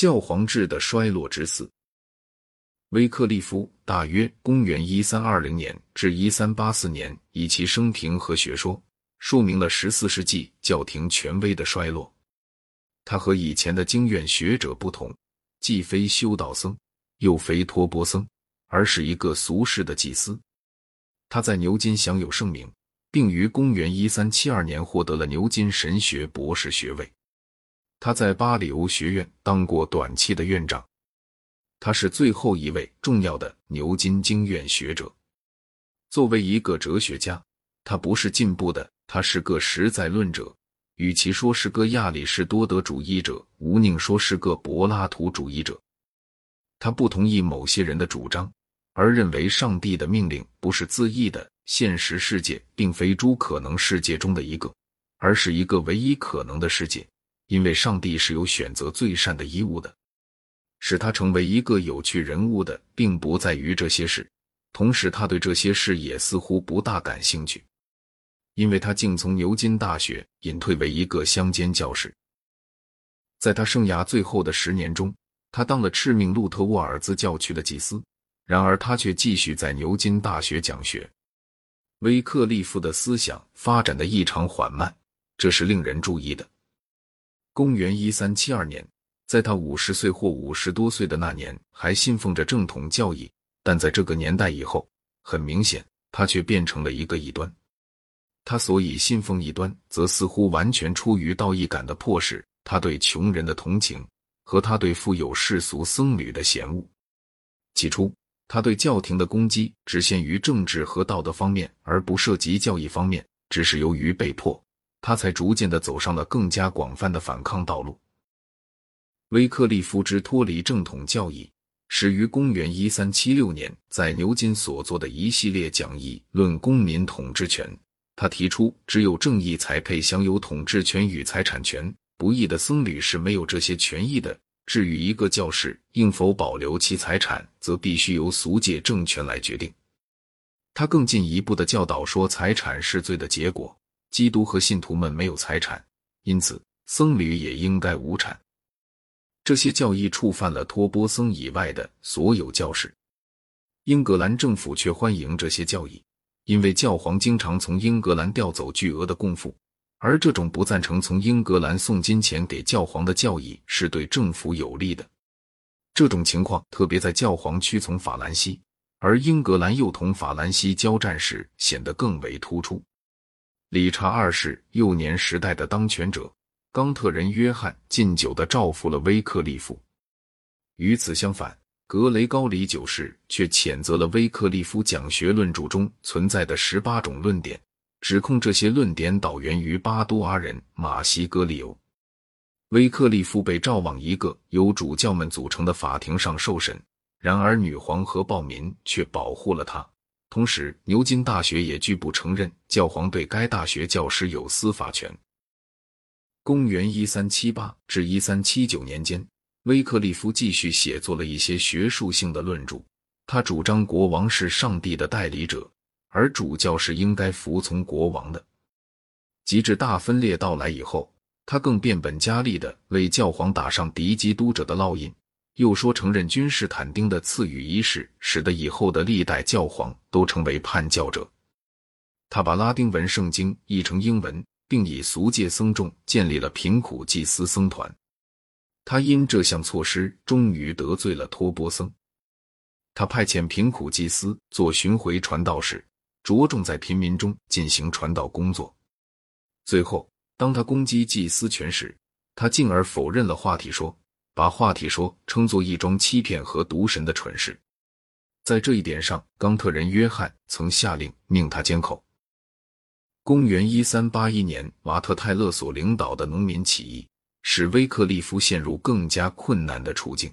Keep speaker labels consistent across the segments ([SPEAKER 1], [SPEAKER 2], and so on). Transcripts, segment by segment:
[SPEAKER 1] 教皇制的衰落之四。威克利夫大约公元一三二零年至一三八四年，以其生平和学说，说明了十四世纪教廷权威的衰落。他和以前的经院学者不同，既非修道僧，又非托钵僧，而是一个俗世的祭司。他在牛津享有盛名，并于公元一三七二年获得了牛津神学博士学位。他在巴里欧学院当过短期的院长。他是最后一位重要的牛津经院学者。作为一个哲学家，他不是进步的，他是个实在论者。与其说是个亚里士多德主义者，无宁说是个柏拉图主义者。他不同意某些人的主张，而认为上帝的命令不是自意的。现实世界并非诸可能世界中的一个，而是一个唯一可能的世界，因为上帝是有选择最善的衣物的。使他成为一个有趣人物的，并不在于这些事，同时他对这些事也似乎不大感兴趣。因为他竟从牛津大学隐退为一个乡间教师，在他生涯最后的十年中，他当了赤命路特沃尔兹教区的祭司。然而，他却继续在牛津大学讲学。威克利夫的思想发展的异常缓慢，这是令人注意的。公元一三七二年，在他五十岁或五十多岁的那年，还信奉着正统教义，但在这个年代以后，很明显，他却变成了一个异端。他所以信奉异端，则似乎完全出于道义感的迫使，他对穷人的同情和他对富有世俗僧侣的嫌恶。起初，他对教廷的攻击只限于政治和道德方面，而不涉及教义方面。只是由于被迫，他才逐渐的走上了更加广泛的反抗道路。威克利夫之脱离正统教义，始于公元一三七六年在牛津所做的一系列讲义，论公民统治权。他提出，只有正义才配享有统治权与财产权，不义的僧侣是没有这些权益的。至于一个教士应否保留其财产，则必须由俗界政权来决定。他更进一步的教导说，财产是罪的结果。基督和信徒们没有财产，因此僧侣也应该无产。这些教义触犯了托钵僧以外的所有教士。英格兰政府却欢迎这些教义。因为教皇经常从英格兰调走巨额的供赋，而这种不赞成从英格兰送金钱给教皇的教义是对政府有利的。这种情况特别在教皇屈从法兰西，而英格兰又同法兰西交战时显得更为突出。理查二世幼年时代的当权者冈特人约翰敬酒的照拂了威克利夫。与此相反。格雷高里九世却谴责了威克利夫讲学论著中存在的十八种论点，指控这些论点导源于巴多阿人马西格里欧。威克利夫被召往一个由主教们组成的法庭上受审，然而女皇和暴民却保护了他。同时，牛津大学也拒不承认教皇对该大学教师有司法权。公元一三七八至一三七九年间。威克利夫继续写作了一些学术性的论著。他主张国王是上帝的代理者，而主教是应该服从国王的。及至大分裂到来以后，他更变本加厉地为教皇打上敌基督者的烙印，又说承认君士坦丁的赐予仪式，使得以后的历代教皇都成为叛教者。他把拉丁文圣经译成英文，并以俗界僧众建立了贫苦祭司僧团。他因这项措施，终于得罪了托钵僧。他派遣贫苦祭司做巡回传道士，着重在贫民中进行传道工作。最后，当他攻击祭司权时，他进而否认了话题说，把话题说称作一桩欺骗和渎神的蠢事。在这一点上，冈特人约翰曾下令命他缄口。公元一三八一年，瓦特泰勒所领导的农民起义。使威克利夫陷入更加困难的处境。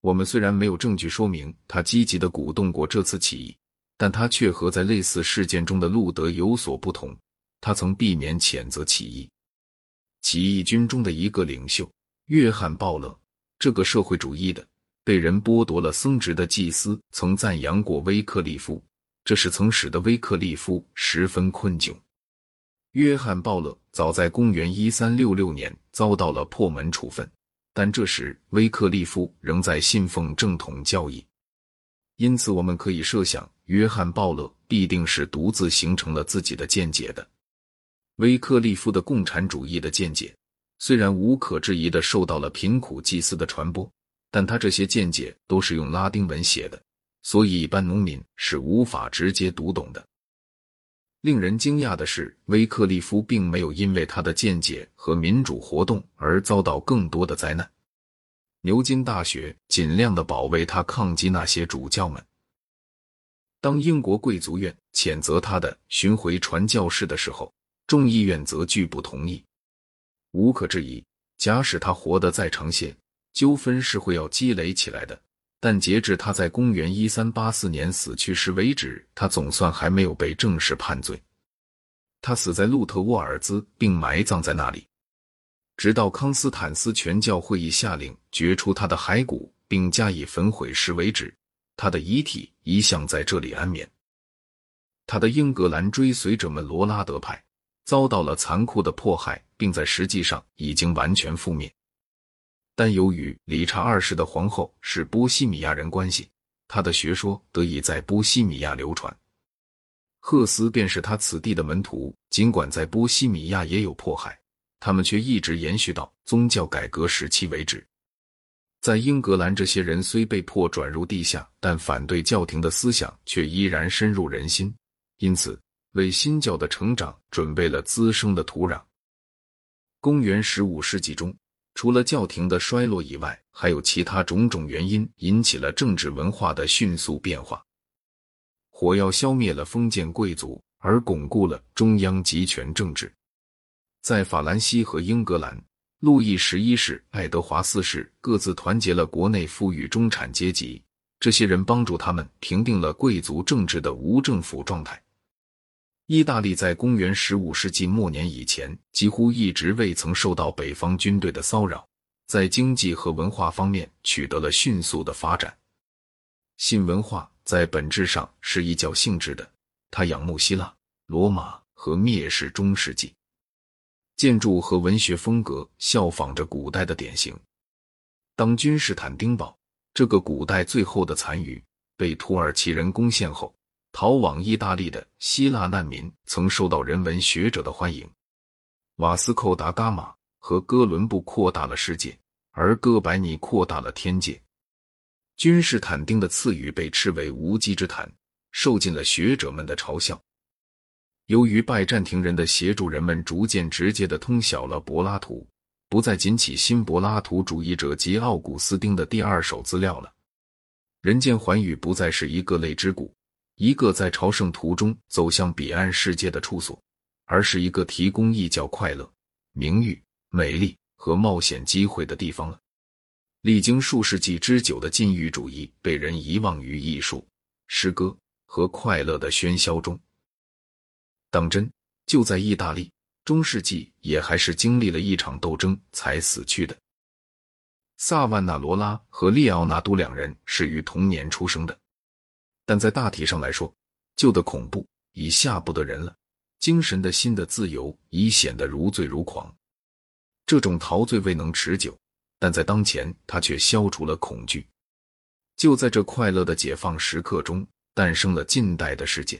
[SPEAKER 1] 我们虽然没有证据说明他积极的鼓动过这次起义，但他却和在类似事件中的路德有所不同。他曾避免谴责起义。起义军中的一个领袖约翰·鲍勒，这个社会主义的、被人剥夺了僧职的祭司，曾赞扬过威克利夫，这是曾使得威克利夫十分困窘。约翰·鲍勒早在公元一三六六年遭到了破门处分，但这时威克利夫仍在信奉正统教义，因此我们可以设想，约翰·鲍勒必定是独自形成了自己的见解的。威克利夫的共产主义的见解虽然无可置疑的受到了贫苦祭司的传播，但他这些见解都是用拉丁文写的，所以一般农民是无法直接读懂的。令人惊讶的是，威克利夫并没有因为他的见解和民主活动而遭到更多的灾难。牛津大学尽量的保卫他，抗击那些主教们。当英国贵族院谴责他的巡回传教士的时候，众议院则拒不同意。无可置疑，假使他活得再长些，纠纷是会要积累起来的。但截至他在公元一三八四年死去时为止，他总算还没有被正式判罪。他死在路特沃尔兹，并埋葬在那里，直到康斯坦斯全教会议下令掘出他的骸骨并加以焚毁时为止。他的遗体一向在这里安眠。他的英格兰追随者们罗拉德派遭到了残酷的迫害，并在实际上已经完全覆灭。但由于理查二世的皇后是波西米亚人关系，他的学说得以在波西米亚流传。赫斯便是他此地的门徒，尽管在波西米亚也有迫害，他们却一直延续到宗教改革时期为止。在英格兰，这些人虽被迫转入地下，但反对教廷的思想却依然深入人心，因此为新教的成长准备了滋生的土壤。公元十五世纪中。除了教廷的衰落以外，还有其他种种原因引起了政治文化的迅速变化。火药消灭了封建贵族，而巩固了中央集权政治。在法兰西和英格兰，路易十一世、爱德华四世各自团结了国内富裕中产阶级，这些人帮助他们平定了贵族政治的无政府状态。意大利在公元十五世纪末年以前，几乎一直未曾受到北方军队的骚扰，在经济和文化方面取得了迅速的发展。新文化在本质上是异教性质的，它仰慕希腊、罗马和蔑视中世纪建筑和文学风格，效仿着古代的典型。当君士坦丁堡这个古代最后的残余被土耳其人攻陷后，逃往意大利的希腊难民曾受到人文学者的欢迎。瓦斯寇达伽马和哥伦布扩大了世界，而哥白尼扩大了天界。君士坦丁的赐予被斥为无稽之谈，受尽了学者们的嘲笑。由于拜占庭人的协助，人们逐渐直接的通晓了柏拉图，不再仅起新柏拉图主义者及奥古斯丁的第二手资料了。人间寰宇不再是一个类之谷。一个在朝圣途中走向彼岸世界的处所，而是一个提供异教快乐、名誉、美丽和冒险机会的地方了。历经数世纪之久的禁欲主义被人遗忘于艺术、诗歌和快乐的喧嚣中。当真就在意大利，中世纪也还是经历了一场斗争才死去的。萨万纳罗拉和列奥纳多两人是于同年出生的。但在大体上来说，旧的恐怖已吓不得人了，精神的新的自由已显得如醉如狂。这种陶醉未能持久，但在当前，它却消除了恐惧。就在这快乐的解放时刻中，诞生了近代的世界。